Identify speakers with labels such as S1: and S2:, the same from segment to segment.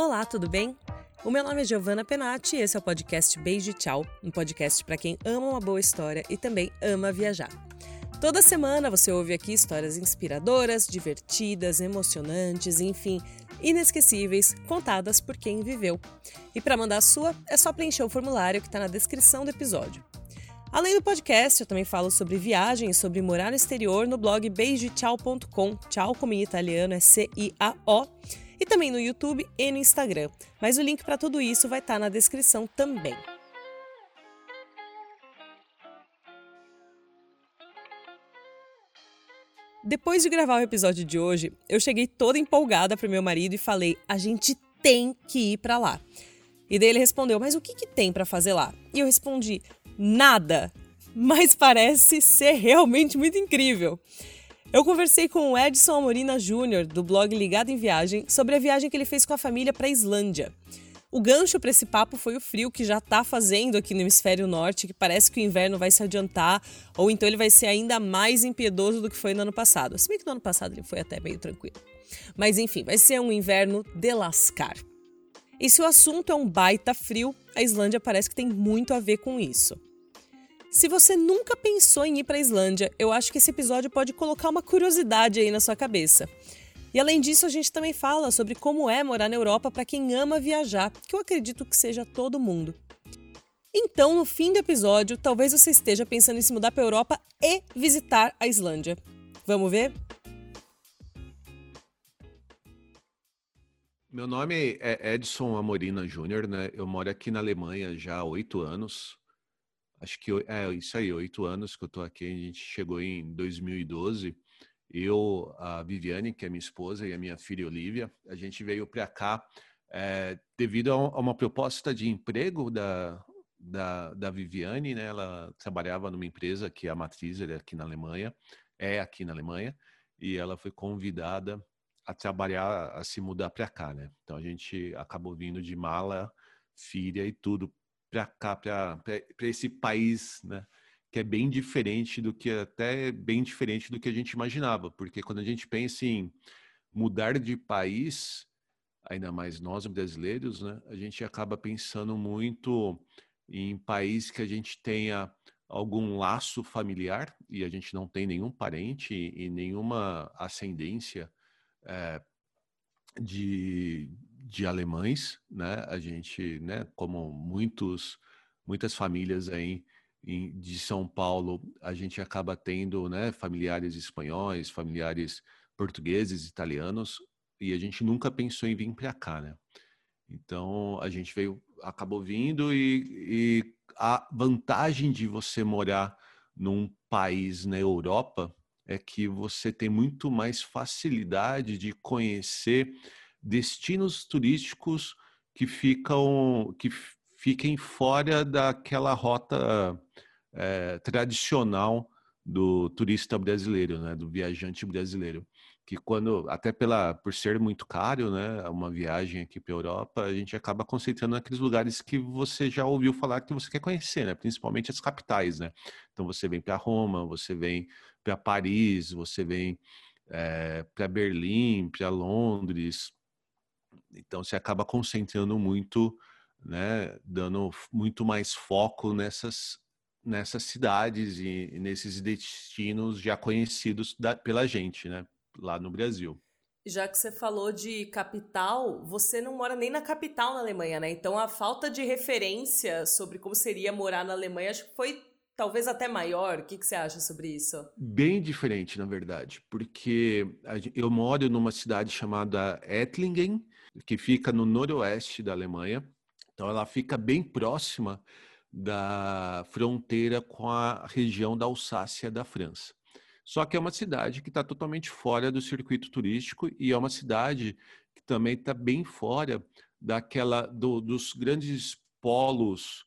S1: Olá, tudo bem? O meu nome é Giovanna Penati e esse é o podcast Beijo e Tchau, um podcast para quem ama uma boa história e também ama viajar. Toda semana você ouve aqui histórias inspiradoras, divertidas, emocionantes, enfim, inesquecíveis, contadas por quem viveu. E para mandar a sua, é só preencher o formulário que está na descrição do episódio. Além do podcast, eu também falo sobre viagem e sobre morar no exterior no blog beijotchau.com. Tchau como em italiano é C-I-A-O. E também no YouTube e no Instagram. Mas o link para tudo isso vai estar tá na descrição também. Depois de gravar o episódio de hoje, eu cheguei toda empolgada pro meu marido e falei: "A gente tem que ir para lá". E daí ele respondeu: "Mas o que que tem para fazer lá?". E eu respondi: nada, mas parece ser realmente muito incrível. Eu conversei com o Edson Amorina Júnior, do blog Ligado em Viagem, sobre a viagem que ele fez com a família para a Islândia. O gancho para esse papo foi o frio que já está fazendo aqui no hemisfério norte, que parece que o inverno vai se adiantar, ou então ele vai ser ainda mais impiedoso do que foi no ano passado. Se bem que no ano passado ele foi até meio tranquilo. Mas enfim, vai ser um inverno de lascar. E se o assunto é um baita frio, a Islândia parece que tem muito a ver com isso. Se você nunca pensou em ir para a Islândia, eu acho que esse episódio pode colocar uma curiosidade aí na sua cabeça. E além disso, a gente também fala sobre como é morar na Europa para quem ama viajar, que eu acredito que seja todo mundo. Então, no fim do episódio, talvez você esteja pensando em se mudar para a Europa e visitar a Islândia. Vamos ver?
S2: Meu nome é Edson Amorina Júnior, né? Eu moro aqui na Alemanha já há oito anos acho que é isso aí, oito anos que eu estou aqui. A gente chegou em 2012. Eu, a Viviane, que é minha esposa, e a minha filha Olivia, a gente veio para cá é, devido a uma proposta de emprego da, da, da Viviane, né? Ela trabalhava numa empresa que é a matriz é aqui na Alemanha, é aqui na Alemanha, e ela foi convidada a trabalhar, a se mudar para cá, né? Então a gente acabou vindo de mala, filha e tudo para cá, para esse país, né? Que é bem diferente do que até bem diferente do que a gente imaginava, porque quando a gente pensa em mudar de país, ainda mais nós brasileiros, né? A gente acaba pensando muito em país que a gente tenha algum laço familiar e a gente não tem nenhum parente e nenhuma ascendência é, de, de alemães, né? A gente, né, como muitos, muitas famílias aí em, de São Paulo, a gente acaba tendo, né, familiares espanhóis, familiares portugueses, italianos, e a gente nunca pensou em vir para cá, né? Então a gente veio, acabou vindo e, e a vantagem de você morar num país na Europa é que você tem muito mais facilidade de conhecer destinos turísticos que ficam que fiquem fora daquela rota é, tradicional do turista brasileiro, né, do viajante brasileiro, que quando até pela por ser muito caro, né, uma viagem aqui para Europa, a gente acaba concentrando naqueles lugares que você já ouviu falar que você quer conhecer, né, principalmente as capitais, né. Então você vem para Roma, você vem para Paris, você vem é, para Berlim, para Londres, então você acaba concentrando muito, né, dando muito mais foco nessas nessas cidades e, nesses destinos já conhecidos da, pela gente, né, lá no Brasil.
S1: Já que você falou de capital, você não mora nem na capital na Alemanha, né? Então a falta de referência sobre como seria morar na Alemanha acho que foi talvez até maior. O que, que você acha sobre isso?
S2: Bem diferente, na verdade, porque eu moro numa cidade chamada Ettlingen, que fica no noroeste da Alemanha. Então, ela fica bem próxima da fronteira com a região da Alsácia da França. Só que é uma cidade que está totalmente fora do circuito turístico e é uma cidade que também está bem fora daquela do, dos grandes polos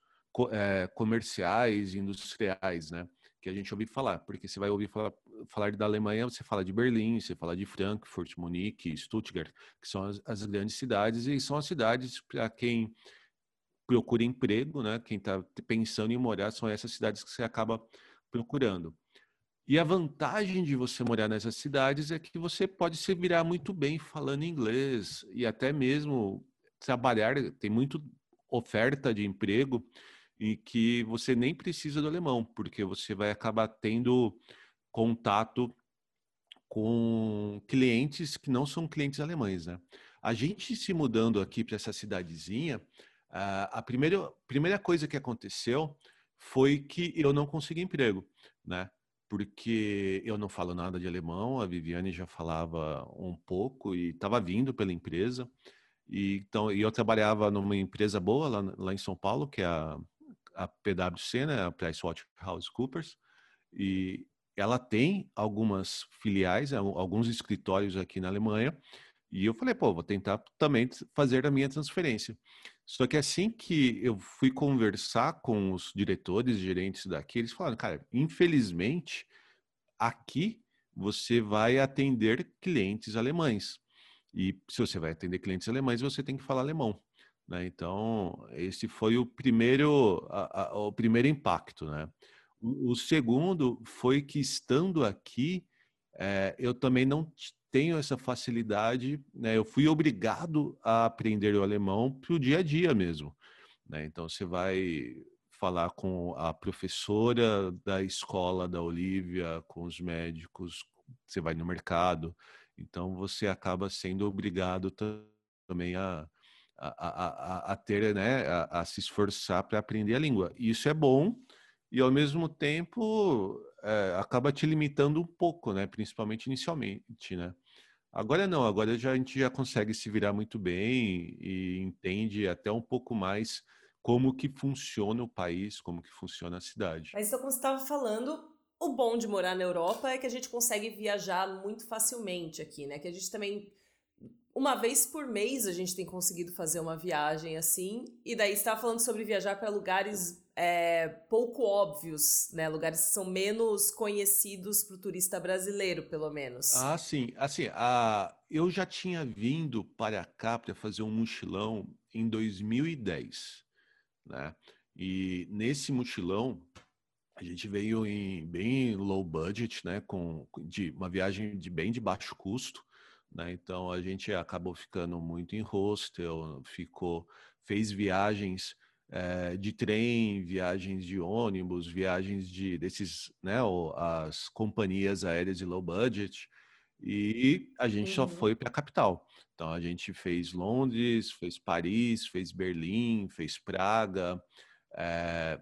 S2: é, comerciais industriais, né? Que a gente ouve falar, porque você vai ouvir falar, falar da Alemanha, você fala de Berlim, você fala de Frankfurt, Munique, Stuttgart, que são as, as grandes cidades, e são as cidades para quem procura emprego, né? Quem está pensando em morar, são essas cidades que você acaba procurando. E a vantagem de você morar nessas cidades é que você pode se virar muito bem falando inglês e até mesmo trabalhar, tem muito oferta de emprego e que você nem precisa do alemão, porque você vai acabar tendo contato com clientes que não são clientes alemães, né? A gente se mudando aqui para essa cidadezinha, a primeira, primeira coisa que aconteceu foi que eu não consegui emprego, né? Porque eu não falo nada de alemão, a Viviane já falava um pouco e estava vindo pela empresa. E, então, e eu trabalhava numa empresa boa lá, lá em São Paulo, que é a, a PwC, né, a PricewaterhouseCoopers, e ela tem algumas filiais, alguns escritórios aqui na Alemanha, e eu falei, pô, vou tentar também fazer a minha transferência. Só que assim que eu fui conversar com os diretores e gerentes daqui, eles falaram, cara, infelizmente, aqui você vai atender clientes alemães. E se você vai atender clientes alemães, você tem que falar alemão. Né? Então, esse foi o primeiro, a, a, o primeiro impacto. Né? O, segundo foi que, estando aqui, é, eu também não tenho essa facilidade, né? eu fui obrigado a aprender o alemão para o dia a dia mesmo. Né? Então, você vai falar com a professora da escola da Olivia, com os médicos, você vai no mercado, então você acaba sendo obrigado também a, a, a, a ter, né, a, a se esforçar para aprender a língua. Isso é bom e ao mesmo tempo é, acaba te limitando um pouco, né, principalmente inicialmente, né. Agora não, agora já, a gente já consegue se virar muito bem e entende até um pouco mais como que funciona o país, como que funciona a cidade.
S1: Mas então, como você estava falando, o bom de morar na Europa é que a gente consegue viajar muito facilmente aqui, né? Que a gente também uma vez por mês a gente tem conseguido fazer uma viagem assim, e daí está falando sobre viajar para lugares é, pouco óbvios, né? Lugares que são menos conhecidos para o turista brasileiro, pelo menos.
S2: Ah, sim. Assim, a... eu já tinha vindo para cá para fazer um mochilão em 2010, né? E nesse mochilão a gente veio em bem low budget, né, com de uma viagem de bem de baixo custo, né? Então a gente acabou ficando muito em hostel, ficou fez viagens é, de trem, viagens de ônibus, viagens de desses, né, as companhias aéreas de low budget e a gente uhum. só foi para a capital. Então a gente fez Londres, fez Paris, fez Berlim, fez Praga, é,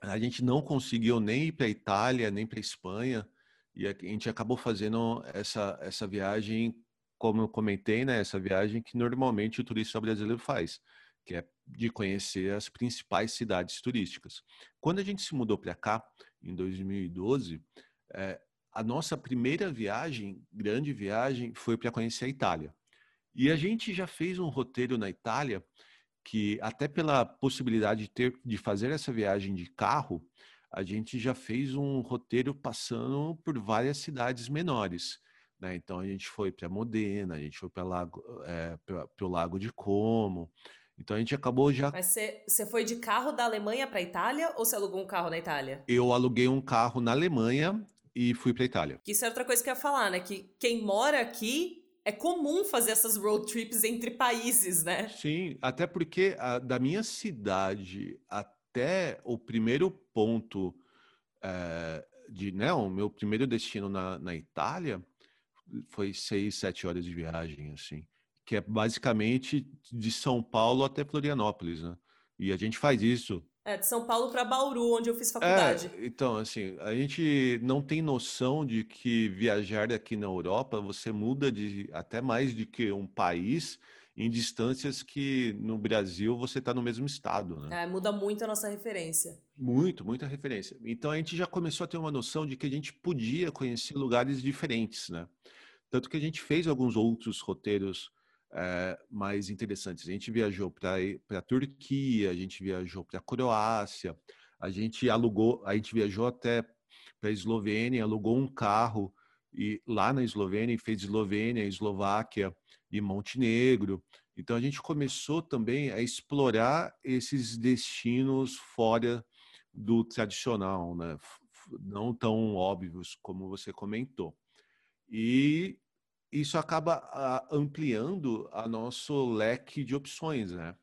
S2: a gente não conseguiu nem ir para a Itália, nem para a Espanha, e a gente acabou fazendo essa, essa viagem, como eu comentei, né, essa viagem que normalmente o turista brasileiro faz, que é de conhecer as principais cidades turísticas. Quando a gente se mudou para cá, em 2012, é, a nossa primeira viagem, grande viagem, foi para conhecer a Itália. E a gente já fez um roteiro na Itália que até pela possibilidade de ter de fazer essa viagem de carro, a gente já fez um roteiro passando por várias cidades menores. Né? Então a gente foi para Modena, a gente foi para é, o Lago de Como. Então a gente acabou já.
S1: Mas você foi de carro da Alemanha para Itália ou você alugou um carro na Itália?
S2: Eu aluguei um carro na Alemanha e fui para Itália.
S1: Que isso é outra coisa que eu ia falar, né? Que quem mora aqui é comum fazer essas road trips entre países, né?
S2: Sim, até porque a, da minha cidade até o primeiro ponto é, de, né, o meu primeiro destino na, na Itália foi seis, sete horas de viagem, assim, que é basicamente de São Paulo até Florianópolis, né? E a gente faz isso
S1: é, de São Paulo para Bauru, onde eu fiz faculdade.
S2: É, então, assim, a gente não tem noção de que viajar aqui na Europa você muda de até mais de que um país em distâncias que no Brasil você está no mesmo estado, né?
S1: É, muda muito a nossa referência.
S2: Muito, muita referência. Então a gente já começou a ter uma noção de que a gente podia conhecer lugares diferentes, né? Tanto que a gente fez alguns outros roteiros é, mais interessantes. A gente viajou para a Turquia, a gente viajou para a Croácia, a gente alugou, a gente viajou até para a Eslovênia, alugou um carro e lá na Eslovênia fez Eslovênia, Eslováquia e Montenegro. Então a gente começou também a explorar esses destinos fora do tradicional, né? não tão óbvios como você comentou. E isso acaba uh, ampliando a nosso leque de opções, né?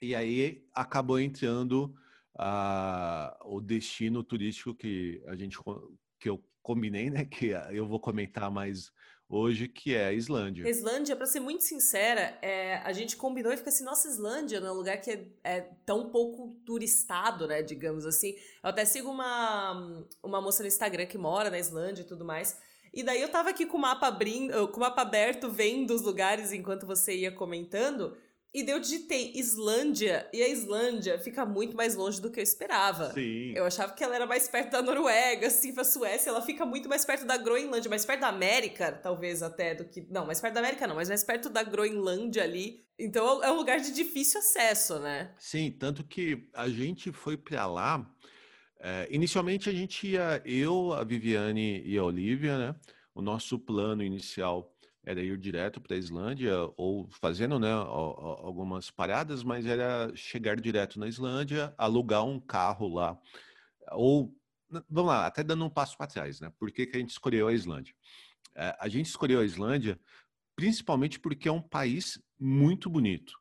S2: E aí acabou entrando uh, o destino turístico que a gente que eu combinei, né? Que eu vou comentar mais hoje, que é a Islândia.
S1: Islândia, para ser muito sincera, é, a gente combinou e fica assim, nossa, Islândia, né, um lugar que é, é, tão pouco turistado, né, digamos assim. Eu até sigo uma, uma moça no Instagram que mora na Islândia e tudo mais. E daí eu tava aqui com o mapa abrindo, com o mapa aberto, vendo os lugares enquanto você ia comentando. E daí eu digitei Islândia, e a Islândia fica muito mais longe do que eu esperava.
S2: Sim.
S1: Eu achava que ela era mais perto da Noruega, assim, pra Suécia, ela fica muito mais perto da Groenlândia, mais perto da América, talvez até, do que. Não, mais perto da América não, mas mais perto da Groenlândia ali. Então é um lugar de difícil acesso, né?
S2: Sim, tanto que a gente foi pra lá. É, inicialmente a gente ia, eu, a Viviane e a Olivia, né? O nosso plano inicial era ir direto para a Islândia ou fazendo né, algumas paradas, mas era chegar direto na Islândia, alugar um carro lá. Ou, vamos lá, até dando um passo para trás, né? Por que, que a gente escolheu a Islândia? É, a gente escolheu a Islândia principalmente porque é um país muito bonito.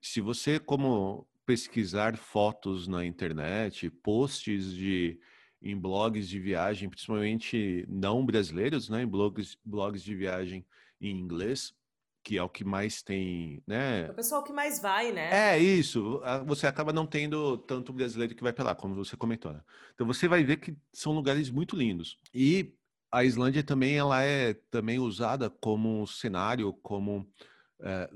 S2: Se você, como pesquisar fotos na internet, posts de em blogs de viagem, principalmente não brasileiros, né, em blogs, blogs de viagem em inglês, que é o que mais tem, né?
S1: É o pessoal que mais vai, né?
S2: É isso. Você acaba não tendo tanto brasileiro que vai para lá, como você comentou. Né? Então você vai ver que são lugares muito lindos. E a Islândia também ela é também usada como cenário, como é,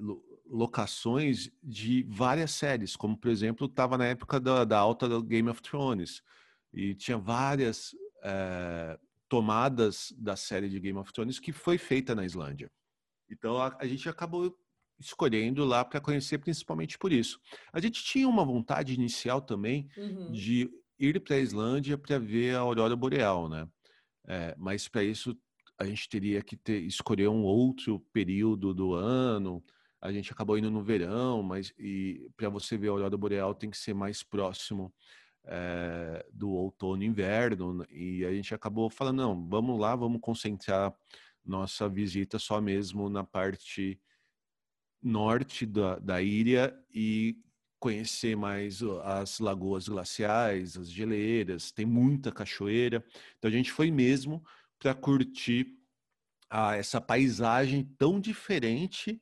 S2: locações de várias séries, como por exemplo estava na época da, da alta do Game of Thrones e tinha várias é, tomadas da série de Game of Thrones que foi feita na Islândia. Então a, a gente acabou escolhendo lá para conhecer principalmente por isso. A gente tinha uma vontade inicial também uhum. de ir para a Islândia para ver a aurora boreal, né? É, mas para isso a gente teria que ter, escolher um outro período do ano. A gente acabou indo no verão, mas e para você ver a aurora boreal tem que ser mais próximo é, do outono e inverno, e a gente acabou falando, não, vamos lá, vamos concentrar nossa visita só mesmo na parte norte da, da ilha e conhecer mais as lagoas glaciais, as geleiras, tem muita cachoeira. Então a gente foi mesmo para curtir a, essa paisagem tão diferente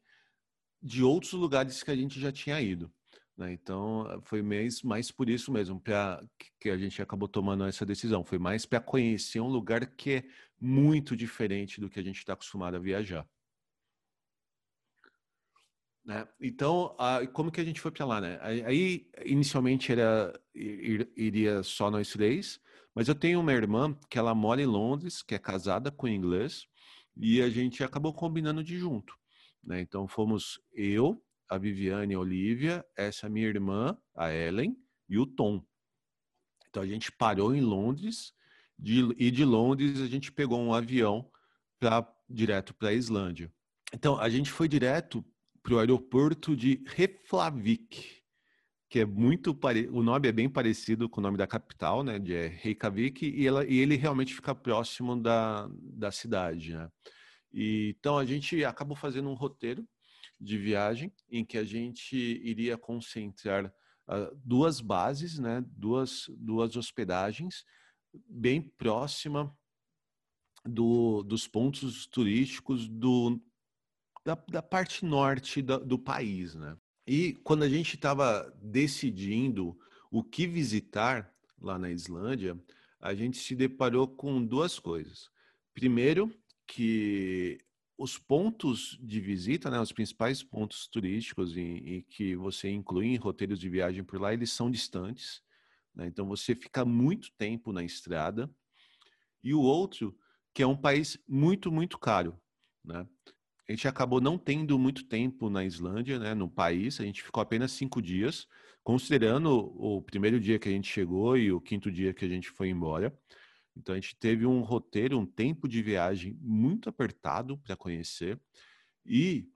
S2: de outros lugares que a gente já tinha ido. Né? Então, foi mais, mais por isso mesmo pra, que a gente acabou tomando essa decisão. Foi mais para conhecer um lugar que é muito diferente do que a gente está acostumado a viajar. Né? Então, a, como que a gente foi para lá? Né? Aí, inicialmente, era ir, iria só nós três, mas eu tenho uma irmã que ela mora em Londres, que é casada com inglês, e a gente acabou combinando de junto. Né? Então, fomos eu, a Viviane e a Olivia, essa minha irmã, a Ellen, e o Tom. Então a gente parou em Londres de, e de Londres a gente pegou um avião para direto para a Islândia. Então a gente foi direto para o aeroporto de Reflavik, que é muito pare... o nome é bem parecido com o nome da capital, né, de Reykjavik, e, ela, e ele realmente fica próximo da, da cidade, né? E, então a gente acabou fazendo um roteiro de viagem em que a gente iria concentrar uh, duas bases, né, duas, duas hospedagens bem próxima do, dos pontos turísticos do, da, da parte norte do, do país. Né? E quando a gente estava decidindo o que visitar lá na Islândia, a gente se deparou com duas coisas. Primeiro, que os pontos de visita, né, os principais pontos turísticos e, que você inclui em roteiros de viagem por lá, eles são distantes. Né? Então você fica muito tempo na estrada. E o outro, que é um país muito, muito caro. Né? A gente acabou não tendo muito tempo na Islândia, né, no país. A gente ficou apenas cinco dias, considerando o primeiro dia que a gente chegou e o quinto dia que a gente foi embora. Então a gente teve um roteiro, um tempo de viagem muito apertado para conhecer e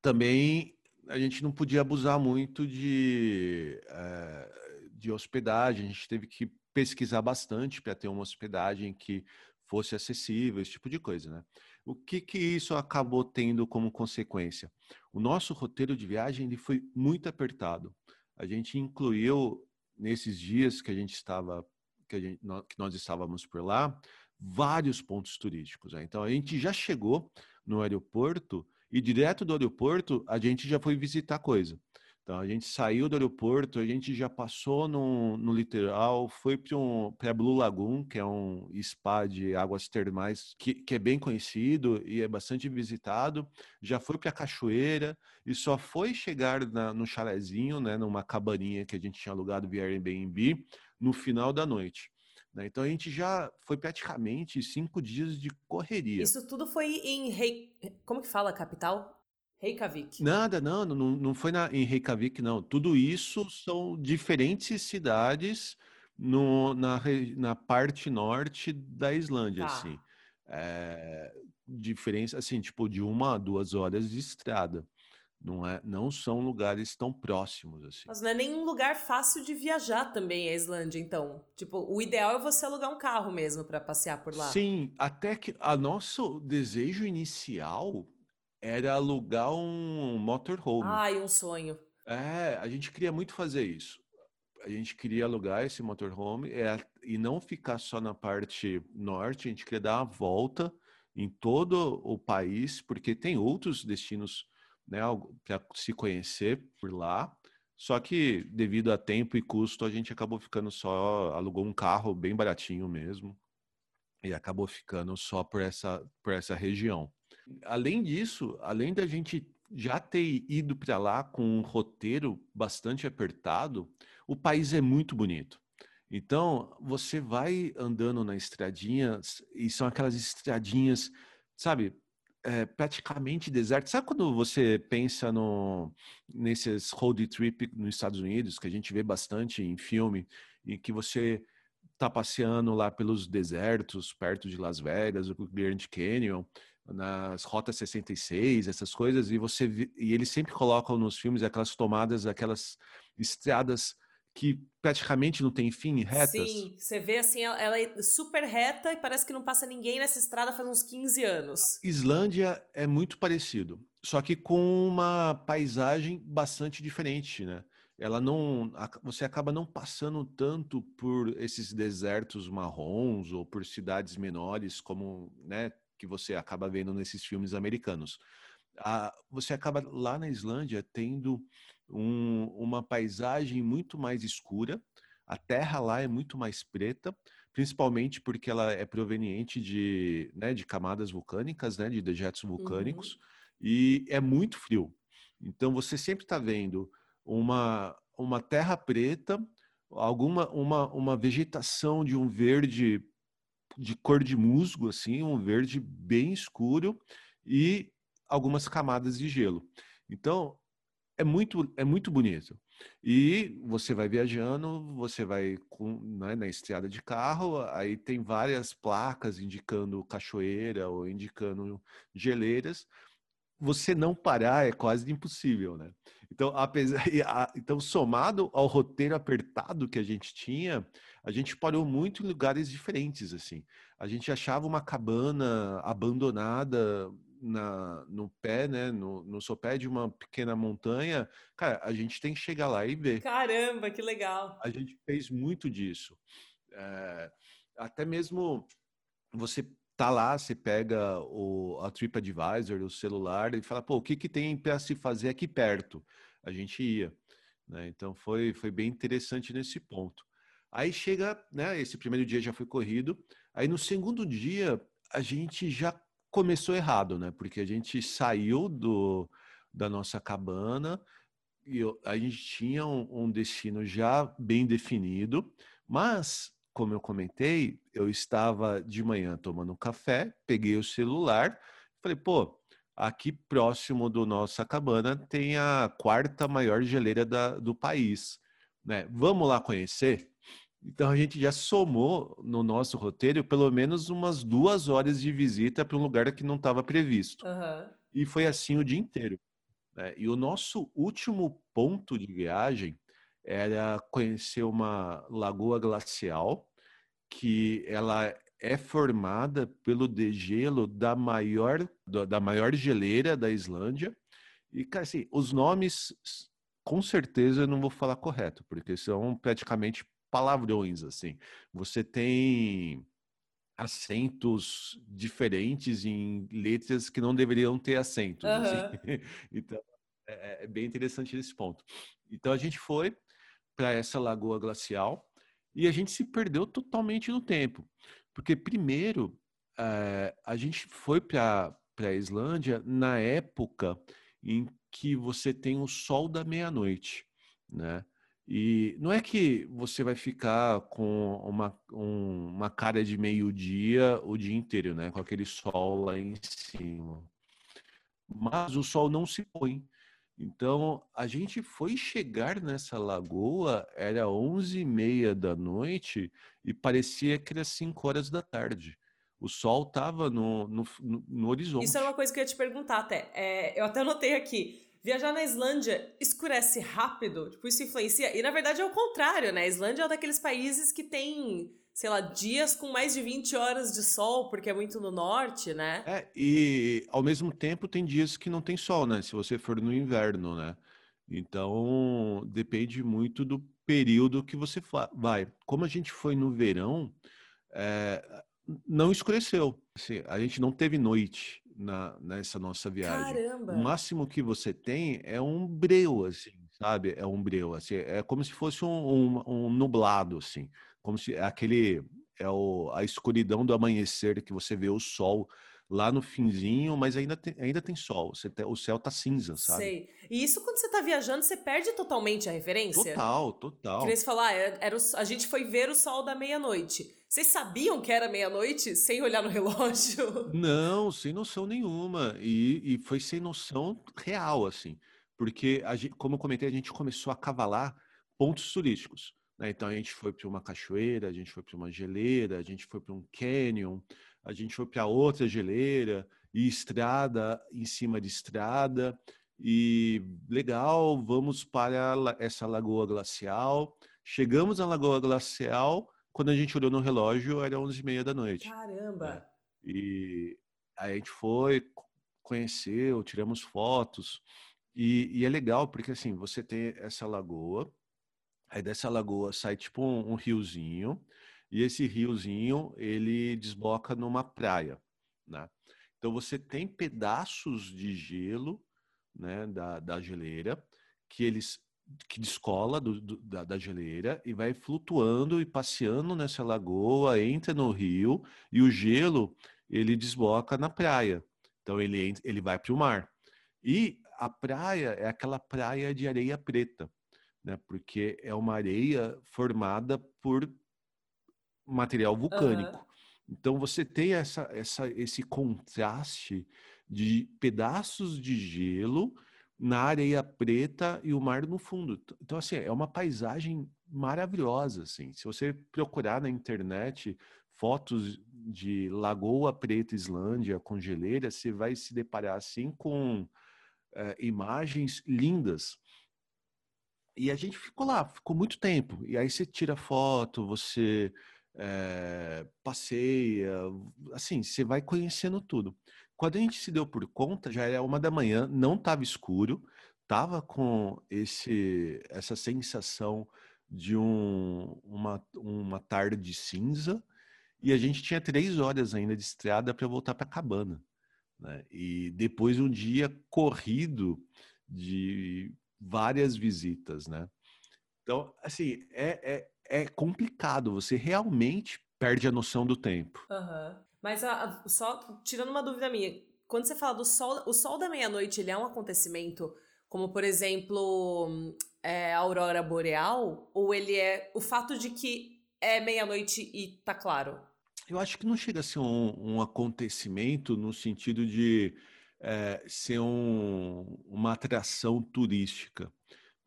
S2: também a gente não podia abusar muito de, é, de hospedagem, a gente teve que pesquisar bastante para ter uma hospedagem que fosse acessível, esse tipo de coisa, né? O que que isso acabou tendo como consequência? O nosso roteiro de viagem ele foi muito apertado. A gente incluiu nesses dias que a gente estava que, gente, que nós estávamos por lá vários pontos turísticos. Né? Então a gente já chegou no aeroporto e direto do aeroporto a gente já foi visitar coisa. Então a gente saiu do aeroporto, a gente já passou no, no litoral, foi para um, a Blue Lagoon, que é um spa de águas termais que, que é bem conhecido e é bastante visitado. Já foi para a cachoeira e só foi chegar na, no chalezinho, né, numa cabaninha que a gente tinha alugado via Airbnb, no final da noite. Né? Então a gente já foi praticamente cinco dias de correria.
S1: Isso tudo foi em Rei... Como que fala capital? Reykjavik.
S2: Nada, não, não, não foi na, em Reykjavik, não. Tudo isso são diferentes cidades no, na, na parte norte da Islândia, tá. assim. É, diferença, assim, tipo, de uma a duas horas de estrada. Não, é, não são lugares tão próximos, assim.
S1: Mas não é nenhum lugar fácil de viajar também, a Islândia, então. Tipo, o ideal é você alugar um carro mesmo para passear por lá.
S2: Sim, até que a nosso desejo inicial era alugar um motorhome.
S1: Ai, um sonho.
S2: É, a gente queria muito fazer isso. A gente queria alugar esse motorhome é, e não ficar só na parte norte, a gente queria dar uma volta em todo o país, porque tem outros destinos né, para se conhecer por lá. Só que devido a tempo e custo, a gente acabou ficando só, alugou um carro bem baratinho mesmo e acabou ficando só por essa, por essa região. Além disso, além da gente já ter ido para lá com um roteiro bastante apertado, o país é muito bonito. Então, você vai andando na estradinha e são aquelas estradinhas, sabe, é, praticamente deserto. Sabe quando você pensa no, nesses road trip nos Estados Unidos, que a gente vê bastante em filme, e que você está passeando lá pelos desertos, perto de Las Vegas, o Grand Canyon, nas rotas 66, essas coisas, e você e eles sempre colocam nos filmes aquelas tomadas, aquelas estradas que praticamente não tem fim, retas.
S1: Sim, você vê assim, ela é super reta e parece que não passa ninguém nessa estrada faz uns 15 anos.
S2: Islândia é muito parecido, só que com uma paisagem bastante diferente, né? Ela não, você acaba não passando tanto por esses desertos marrons ou por cidades menores como, né, que você acaba vendo nesses filmes americanos. Ah, você acaba lá na Islândia tendo um, uma paisagem muito mais escura, a terra lá é muito mais preta, principalmente porque ela é proveniente de, né, de camadas vulcânicas, né, de dejetos vulcânicos, uhum. e é muito frio. Então você sempre está vendo uma, uma terra preta, alguma uma, uma vegetação de um verde de cor de musgo, assim, um verde bem escuro e algumas camadas de gelo. Então, é muito, é muito bonito. E você vai viajando, você vai com, né, na estrada de carro, aí tem várias placas indicando cachoeira ou indicando geleiras. Você não parar é quase impossível, né? Então, apesar, então somado ao roteiro apertado que a gente tinha, a gente parou muito em lugares diferentes, assim. A gente achava uma cabana abandonada na, no pé, né, no, no sopé de uma pequena montanha. Cara, a gente tem que chegar lá e ver.
S1: Caramba, que legal!
S2: A gente fez muito disso. É, até mesmo você tá lá, você pega o, a TripAdvisor, o celular, e fala, pô, o que, que tem para se fazer aqui perto? A gente ia. Né? Então foi, foi bem interessante nesse ponto. Aí chega, né? Esse primeiro dia já foi corrido. Aí no segundo dia a gente já começou errado, né? Porque a gente saiu do, da nossa cabana e a gente tinha um, um destino já bem definido, mas como eu comentei, eu estava de manhã tomando um café, peguei o celular, falei, pô, aqui próximo do nossa cabana tem a quarta maior geleira da, do país, né? Vamos lá conhecer? Então a gente já somou no nosso roteiro pelo menos umas duas horas de visita para um lugar que não estava previsto. Uhum. E foi assim o dia inteiro. Né? E o nosso último ponto de viagem era conhecer uma lagoa glacial que ela é formada pelo degelo da maior, da maior geleira da Islândia. E, cara, assim, os nomes, com certeza, eu não vou falar correto, porque são praticamente palavrões, assim. Você tem acentos diferentes em letras que não deveriam ter acentos. Uhum. Assim. então, é, é, bem interessante esse ponto. Então, a gente foi para essa lagoa glacial e a gente se perdeu totalmente no tempo. Porque, primeiro, é, a gente foi para a Islândia na época em que você tem o sol da meia-noite, né? E não é que você vai ficar com uma, um, uma cara de meio-dia o dia inteiro, né? Com aquele sol lá em cima. Mas o sol não se põe. Então, a gente foi chegar nessa lagoa, era 11h30 da noite e parecia que era 5 horas da tarde. O sol estava no, no, no, horizonte.
S1: Isso é uma coisa que eu ia te perguntar até. É, eu até anotei aqui. Viajar na Islândia escurece rápido? Tipo, isso influencia? E na verdade é o contrário, né? A Islândia é um daqueles países que tem sei lá, dias com mais de 20 horas de sol, porque é muito no norte, né?
S2: É, e ao mesmo tempo tem dias que não tem sol, né? Se você for no inverno, né? Então, depende muito do período que você vai. Como a gente foi no verão, é, não escureceu. Assim, a gente não teve noite na, nessa nossa viagem.
S1: Caramba!
S2: O máximo que você tem é um breu, assim, sabe? É um breu, assim, é como se fosse um, um, um nublado, assim como se aquele é o, a escuridão do amanhecer que você vê o sol lá no finzinho, mas ainda tem, ainda tem sol. Você tem, o céu tá cinza, sabe?
S1: Sei. E isso quando você tá viajando, você perde totalmente a referência?
S2: Total, total.
S1: Que falar, ah, era, o, a gente foi ver o sol da meia-noite. Vocês sabiam que era meia-noite sem olhar no relógio?
S2: Não, sem noção nenhuma. E, e foi sem noção real, assim. Porque, a gente, como eu comentei, a gente começou a cavalar pontos turísticos. Né? Então a gente foi para uma cachoeira, a gente foi para uma geleira, a gente foi para um canyon, a gente foi para outra geleira e estrada em cima de estrada. E legal, vamos para essa lagoa glacial. Chegamos à lagoa glacial, quando a gente olhou no relógio, era 11h30 da noite.
S1: Caramba!
S2: Né? E aí a gente foi, conheceu, tiramos fotos. E, e, é legal porque assim, você tem essa lagoa, Aí dessa lagoa sai tipo um, um riozinho, e esse riozinho ele desboca numa praia, né? Então você tem pedaços de gelo, né, da, da geleira, que eles que descola do, do, da, da, geleira e vai flutuando e passeando nessa lagoa, entra no rio e o gelo ele desboca na praia. Então ele, ele vai para o mar. E a praia é aquela praia de areia preta né? Porque é uma areia formada por material vulcânico. Uhum. Então você tem essa, essa, esse contraste de pedaços de gelo na areia preta e o mar no fundo. Então assim é uma paisagem maravilhosa, assim. Se você procurar na internet fotos de Lagoa Preta Islândia com geleira, você vai se deparar assim com é, imagens lindas e a gente ficou lá, ficou muito tempo. E aí você tira foto, você é, passeia, assim, você vai conhecendo tudo. Quando a gente se deu por conta, já era uma da manhã, não estava escuro, estava com esse, essa sensação de um, uma, uma tarde cinza, e a gente tinha três horas ainda de estrada para voltar para a cabana. Né? E depois um dia corrido de várias visitas, né? Então, assim, é, é, é complicado. Você realmente perde a noção do tempo.
S1: Uhum. Mas a, a, só tirando uma dúvida minha, quando você fala do sol, o sol da meia-noite, ele é um acontecimento como, por exemplo, é, a aurora boreal? Ou ele é o fato de que é meia-noite e tá claro?
S2: Eu acho que não chega a ser um, um acontecimento no sentido de é, ser um, uma atração turística,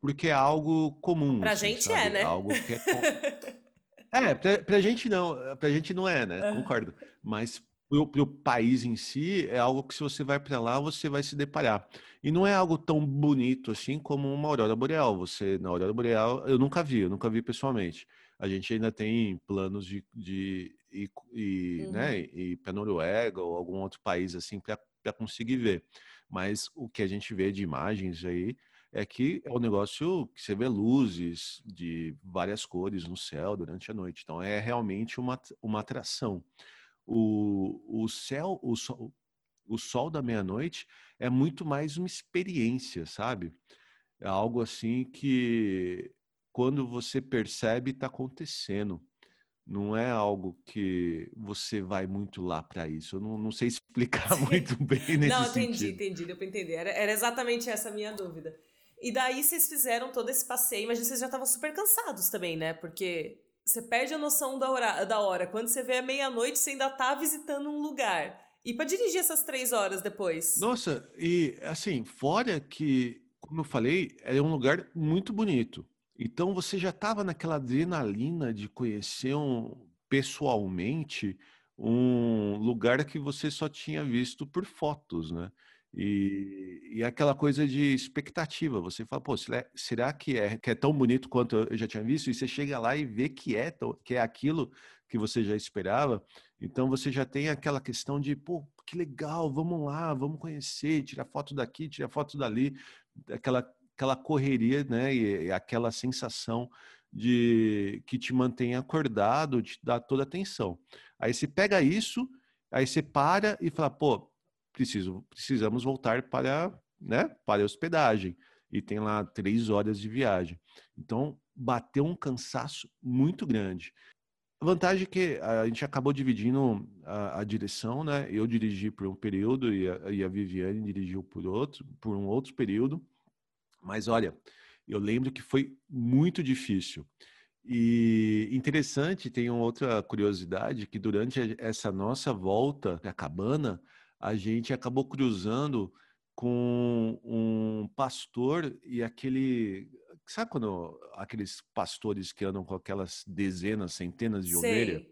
S2: porque é algo comum.
S1: Pra assim, gente sabe? é, né?
S2: Algo que é, é pra, pra gente não, pra gente não é, né? Concordo. Mas pro, pro país em si é algo que se você vai para lá você vai se deparar e não é algo tão bonito assim como uma aurora boreal. Você na aurora boreal eu nunca vi, eu nunca vi pessoalmente. A gente ainda tem planos de, de e, e uhum. né, e para Noruega ou algum outro país assim para conseguir ver. Mas o que a gente vê de imagens aí é que é um negócio que você vê luzes de várias cores no céu durante a noite. Então é realmente uma, uma atração. O, o céu, o sol, o sol da meia-noite é muito mais uma experiência, sabe? É algo assim que quando você percebe está acontecendo. Não é algo que você vai muito lá para isso. Eu não, não sei explicar Sim. muito bem nesse
S1: Não, entendi,
S2: sentido.
S1: entendi, deu para entender. Era, era exatamente essa a minha dúvida. E daí vocês fizeram todo esse passeio, mas vocês já estavam super cansados também, né? Porque você perde a noção da hora. Da hora. Quando você vê a meia-noite, você ainda tá visitando um lugar. E para dirigir essas três horas depois?
S2: Nossa, e assim, fora que, como eu falei, é um lugar muito bonito. Então você já estava naquela adrenalina de conhecer um, pessoalmente um lugar que você só tinha visto por fotos, né? E, e aquela coisa de expectativa. Você fala, pô, será que é, que é tão bonito quanto eu já tinha visto? E você chega lá e vê que é, que é aquilo que você já esperava. Então você já tem aquela questão de, pô, que legal, vamos lá, vamos conhecer, tirar foto daqui, tirar foto dali, aquela, aquela correria, né? E, aquela sensação de que te mantém acordado, te dá toda a atenção. Aí você pega isso, aí você para e fala, pô, preciso, precisamos voltar para, né, para a hospedagem. E tem lá três horas de viagem. Então, bateu um cansaço muito grande. A vantagem é que a gente acabou dividindo a, a direção, né? Eu dirigi por um período e a, e a Viviane dirigiu por outro, por um outro período. Mas olha, eu lembro que foi muito difícil. E interessante, tem uma outra curiosidade, que durante essa nossa volta à cabana, a gente acabou cruzando com um pastor e aquele. Sabe quando aqueles pastores que andam com aquelas dezenas, centenas de ovelhas?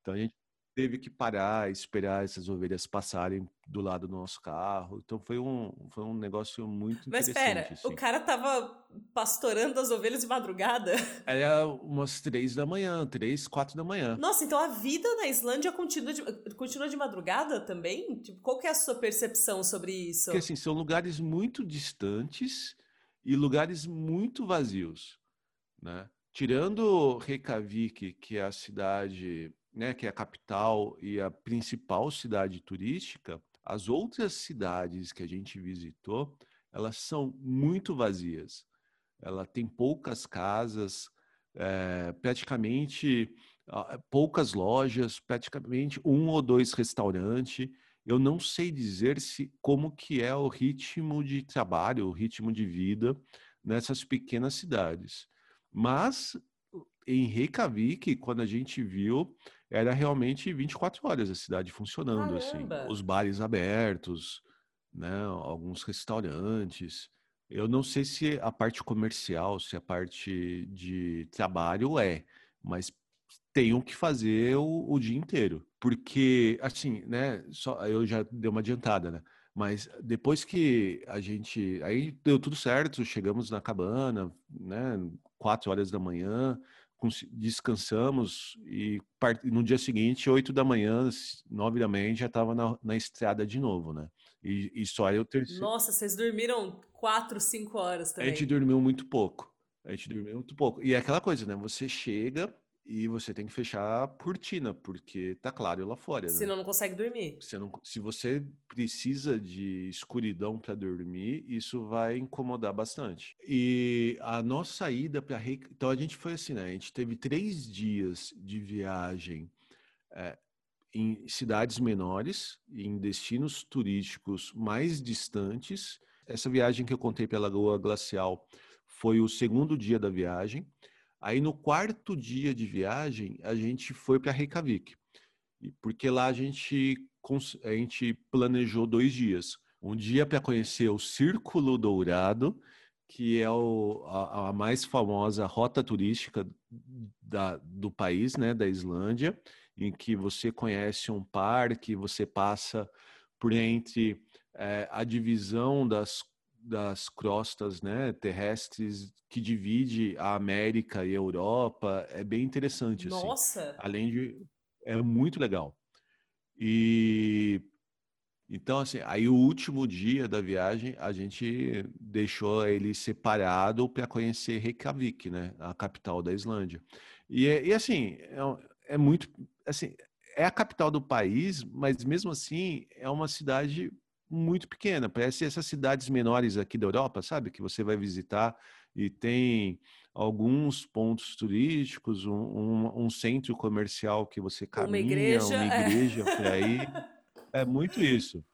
S2: Então a gente teve que parar, esperar essas ovelhas passarem do lado do nosso carro. Então foi um, foi um negócio muito
S1: Mas
S2: interessante.
S1: Mas espera, assim. o cara tava pastorando as ovelhas de madrugada?
S2: Era umas três da manhã, três, quatro da manhã.
S1: Nossa, então a vida na Islândia continua de, continua de madrugada também? Tipo, qual que é a sua percepção sobre isso?
S2: Porque assim, são lugares muito distantes e lugares muito vazios, né? Tirando Reykjavik, que é a cidade né, que é a capital e a principal cidade turística, as outras cidades que a gente visitou, elas são muito vazias. Ela tem poucas casas, é, praticamente poucas lojas, praticamente um ou dois restaurantes. Eu não sei dizer se como que é o ritmo de trabalho, o ritmo de vida nessas pequenas cidades. Mas em Reykjavik, quando a gente viu, era realmente 24 horas a cidade funcionando, assim,
S1: Caramba.
S2: assim, os bares abertos, né, alguns restaurantes. Eu não sei se a parte comercial, se a parte de trabalho é, mas tenho que fazer o, o dia inteiro, porque assim, né, só eu já dei uma adiantada, né? Mas depois que a gente. Aí deu tudo certo, chegamos na cabana, né? Quatro horas da manhã, descansamos e no dia seguinte, 8 da manhã, 9 da manhã, já estava na, na estrada de novo, né? E, e só eu terceiro.
S1: Nossa, vocês dormiram 4, 5 horas também.
S2: A gente dormiu muito pouco. A gente dormiu muito pouco. E é aquela coisa, né? Você chega, e você tem que fechar a cortina, porque tá claro lá fora. Né?
S1: Senão não consegue dormir.
S2: Você não, se você precisa de escuridão para dormir, isso vai incomodar bastante. E a nossa ida para então a gente foi assim, né? A gente teve três dias de viagem é, em cidades menores, em destinos turísticos mais distantes. Essa viagem que eu contei pela Lagoa Glacial foi o segundo dia da viagem. Aí no quarto dia de viagem, a gente foi para Reykjavik, porque lá a gente, a gente planejou dois dias. Um dia para conhecer o Círculo Dourado, que é o, a, a, mais famosa rota turística da, do país, né, da Islândia, em que você conhece um parque, você passa por entre é, a divisão das das crostas né, terrestres que divide a América e a Europa é bem interessante.
S1: Assim. Nossa!
S2: Assim. Além de é muito legal. E então, assim, aí o último dia da viagem a gente deixou ele separado para conhecer Reykjavik, né, a capital da Islândia. E, e assim, é, é, muito, assim, é a capital do país, mas mesmo assim é uma cidade muito pequena. Parece essas cidades menores aqui da Europa, sabe, que você vai visitar e tem alguns pontos turísticos, um, um, um centro comercial que você caminha, uma igreja, uma igreja por aí. É muito isso,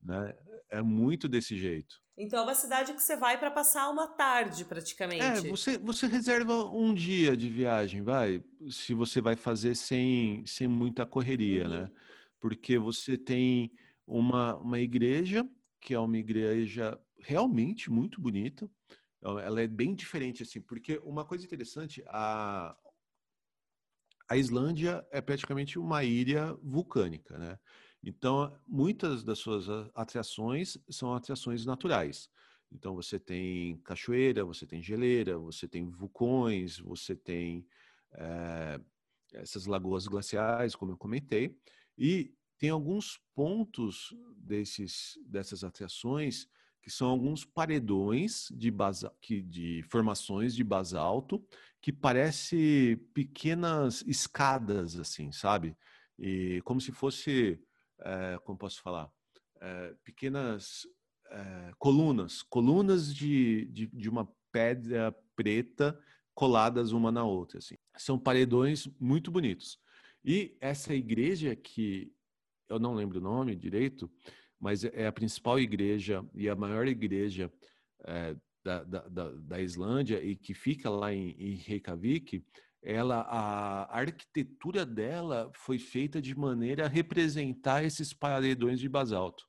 S2: né? É muito desse jeito.
S1: Então é uma cidade que você vai para passar uma tarde praticamente.
S2: É, você, você reserva um dia de viagem, vai, se você vai fazer sem, sem muita correria, né? uhum. né? Porque você tem uma, uma igreja, que é uma igreja realmente muito bonita. Ela é bem diferente, assim, porque uma coisa interessante, a, a Islândia é praticamente uma ilha vulcânica, né? Então, muitas das suas atrações são atrações naturais. Então, você tem cachoeira, você tem geleira, você tem vulcões, você tem é, essas lagoas glaciais, como eu comentei, e tem alguns pontos desses, dessas atrações que são alguns paredões de, basa, que, de formações de basalto que parece pequenas escadas, assim, sabe? E como se fosse é, como posso falar, é, pequenas é, colunas, colunas de, de, de, uma pedra preta coladas uma na outra. Assim. São paredões muito bonitos. E essa igreja que eu não lembro o nome direito, mas é a principal igreja e a maior igreja é, da, da, da, Islândia e que fica lá em, em Reykjavik, ela a arquitetura dela foi feita de maneira a representar esses paredões de basalto.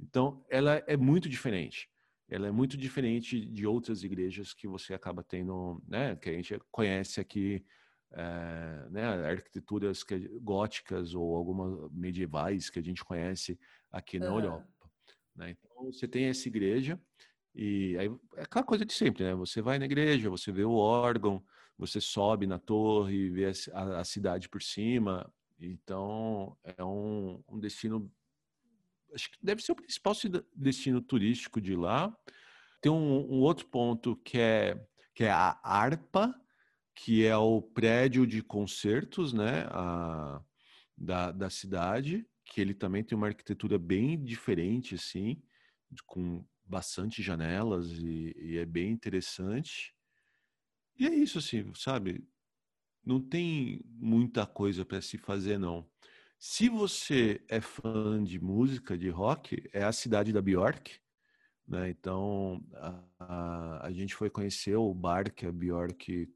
S2: Então, ela é muito diferente. Ela é muito diferente de outras igrejas que você acaba tendo, né, que a gente conhece aqui, é, né, arquiteturas que, góticas ou algumas medievais que a gente conhece aqui na uhum. Europa. Né? Então, você tem essa igreja e aí é aquela coisa de sempre, né? Você vai na igreja, você vê o órgão, você sobe na torre, vê a, a cidade por cima. Então é um, um, destino, acho que deve ser o principal destino turístico de lá. Tem um, um outro ponto que é que é a Arpa, que é o prédio de concertos, né? A, da, da cidade, que ele também tem uma arquitetura bem diferente, assim, com bastante janelas e, e é bem interessante. E é isso, assim, sabe? Não tem muita coisa para se fazer, não. Se você é fã de música, de rock, é a cidade da Bjork. Né? Então, a, a, a gente foi conhecer o bar que a Bjork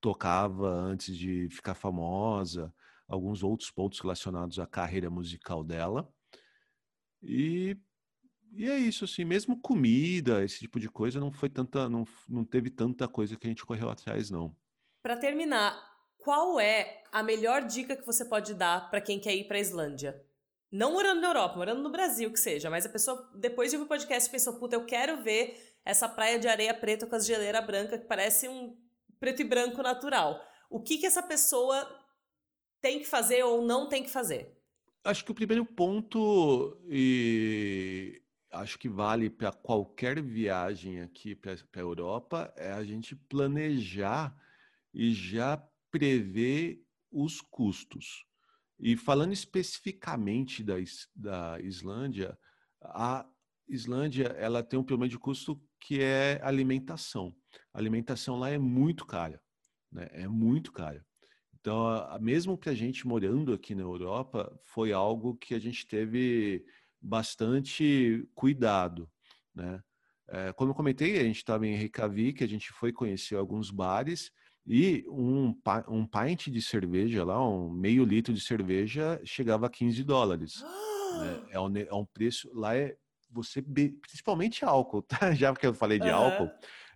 S2: tocava antes de ficar famosa, alguns outros pontos relacionados à carreira musical dela. E e é isso, assim, mesmo comida, esse tipo de coisa, não foi tanta, não, não teve tanta coisa que a gente correu atrás, não.
S1: Para terminar, qual é a melhor dica que você pode dar para quem quer ir para a Islândia? Não morando na Europa, morando no Brasil, que seja, mas a pessoa, depois de ouvir o podcast, pensou, puta, eu quero ver essa praia de areia preta com as geleiras brancas, que parece um preto e branco natural. O que que essa pessoa tem que fazer ou não tem que fazer?
S2: Acho que o primeiro ponto, e acho que vale para qualquer viagem aqui para a Europa é a gente planejar e já prever os custos. E falando especificamente da, da Islândia, a Islândia ela tem um problema de custo que é alimentação. A alimentação lá é muito cara, né? É muito cara. Então, mesmo que a gente morando aqui na Europa, foi algo que a gente teve bastante cuidado, né? É, como eu comentei, a gente estava em Reykjavik, a gente foi conhecer alguns bares e um, um pint de cerveja lá, um meio litro de cerveja, chegava a 15 dólares. né? é, um, é um preço, lá é você, be, principalmente álcool, tá? Já que eu falei de uhum. álcool,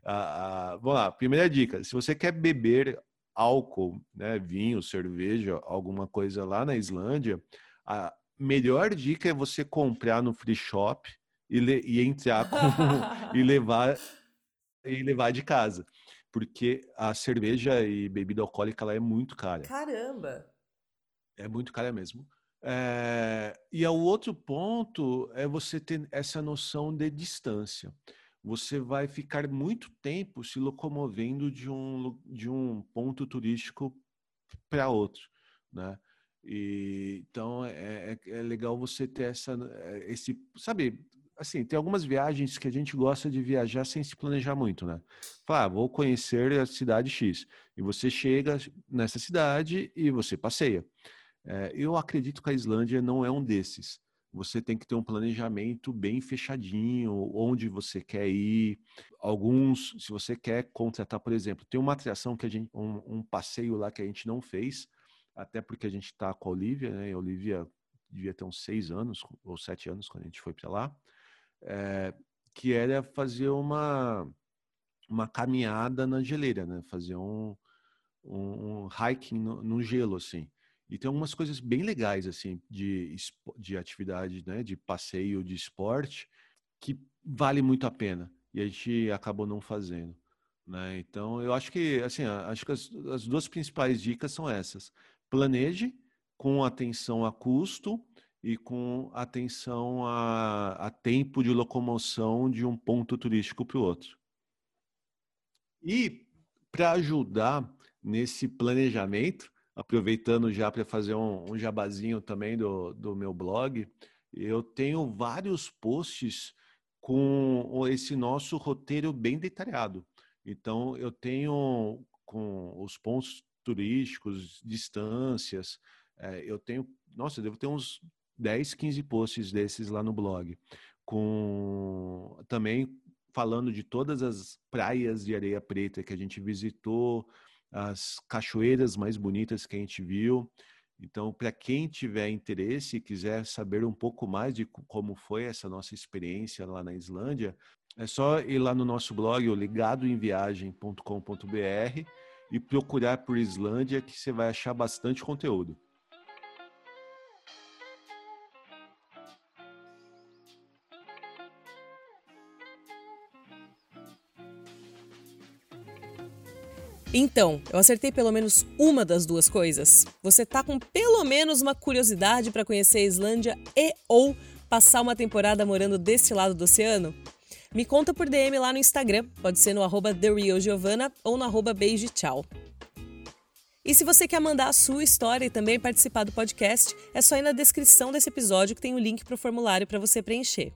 S2: ah, vamos lá, primeira dica, se você quer beber álcool, né, vinho, cerveja, alguma coisa lá na Islândia, a, melhor dica é você comprar no free shop e, le, e entrar com, e levar e levar de casa. Porque a cerveja e bebida alcoólica lá é muito cara.
S1: Caramba!
S2: É muito cara mesmo. É, e o outro ponto é você ter essa noção de distância. Você vai ficar muito tempo se locomovendo de um, de um ponto turístico para outro, né? E, então é, é, é, legal você ter essa, eh, esse, sabe, assim, tem algumas viagens que a gente gosta de viajar sem se planejar muito, né? Fala, ah, vou conhecer a cidade X. E você chega nessa cidade e você passeia. É, eu acredito que a Islândia não é um desses. Você tem que ter um planejamento bem fechadinho, onde você quer ir. Alguns, se você quer contratar, por exemplo, tem uma atração que a gente, um, um passeio lá que a gente não fez, até porque a gente está com a Olivia, né? A Olivia devia ter uns seis anos ou sete anos quando a gente foi para lá é, que era fazer uma, uma caminhada na geleira, né? Fazer um, um, um hiking no, no, gelo, assim. E tem algumas coisas bem legais, assim, de, de atividade, né? De passeio, de esporte, que vale muito a pena. E a gente acabou não fazendo. Né? Então, eu acho que, assim, acho que as, as duas principais dicas são essas. Planeje com atenção a custo e com atenção a, a tempo de locomoção de um ponto turístico para o outro. E para ajudar nesse planejamento, aproveitando já para fazer um, um, jabazinho também do, do meu blog, eu tenho vários posts com esse nosso roteiro bem detalhado. Então, eu tenho com os pontos turísticos, distâncias, é, eu tenho, nossa, eu devo ter uns 10, 15 posts desses lá no blog, com também falando de todas as praias de areia preta que a gente visitou, as cachoeiras mais bonitas que a gente viu. Então, para quem tiver interesse e quiser saber um pouco mais de como foi essa nossa experiência lá na Islândia, é só ir lá no nosso blog, o ligadoemviagem.com.br e procurar por Islândia que você vai achar bastante conteúdo.
S1: Então, eu acertei pelo menos uma das duas coisas. Você tá com pelo menos uma curiosidade para conhecer a Islândia e ou passar uma temporada morando desse lado do oceano? Me conta por DM lá no Instagram, pode ser no arroba TheRealGiovanna ou no arroba tchau. E se você quer mandar a sua história e também participar do podcast, é só ir na descrição desse episódio que tem o um link para o formulário para você preencher.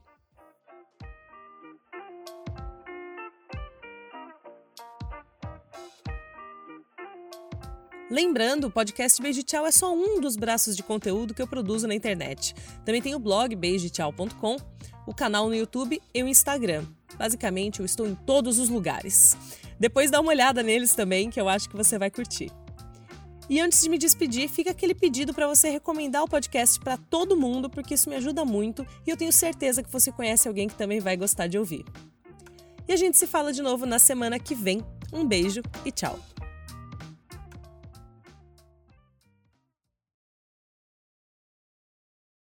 S1: Lembrando, o podcast Beijo Tchau é só um dos braços de conteúdo que eu produzo na internet. Também tem o blog beijotchau.com, o canal no YouTube e o Instagram. Basicamente, eu estou em todos os lugares. Depois dá uma olhada neles também, que eu acho que você vai curtir. E antes de me despedir, fica aquele pedido para você recomendar o podcast para todo mundo, porque isso me ajuda muito e eu tenho certeza que você conhece alguém que também vai gostar de ouvir. E a gente se fala de novo na semana que vem. Um beijo e tchau!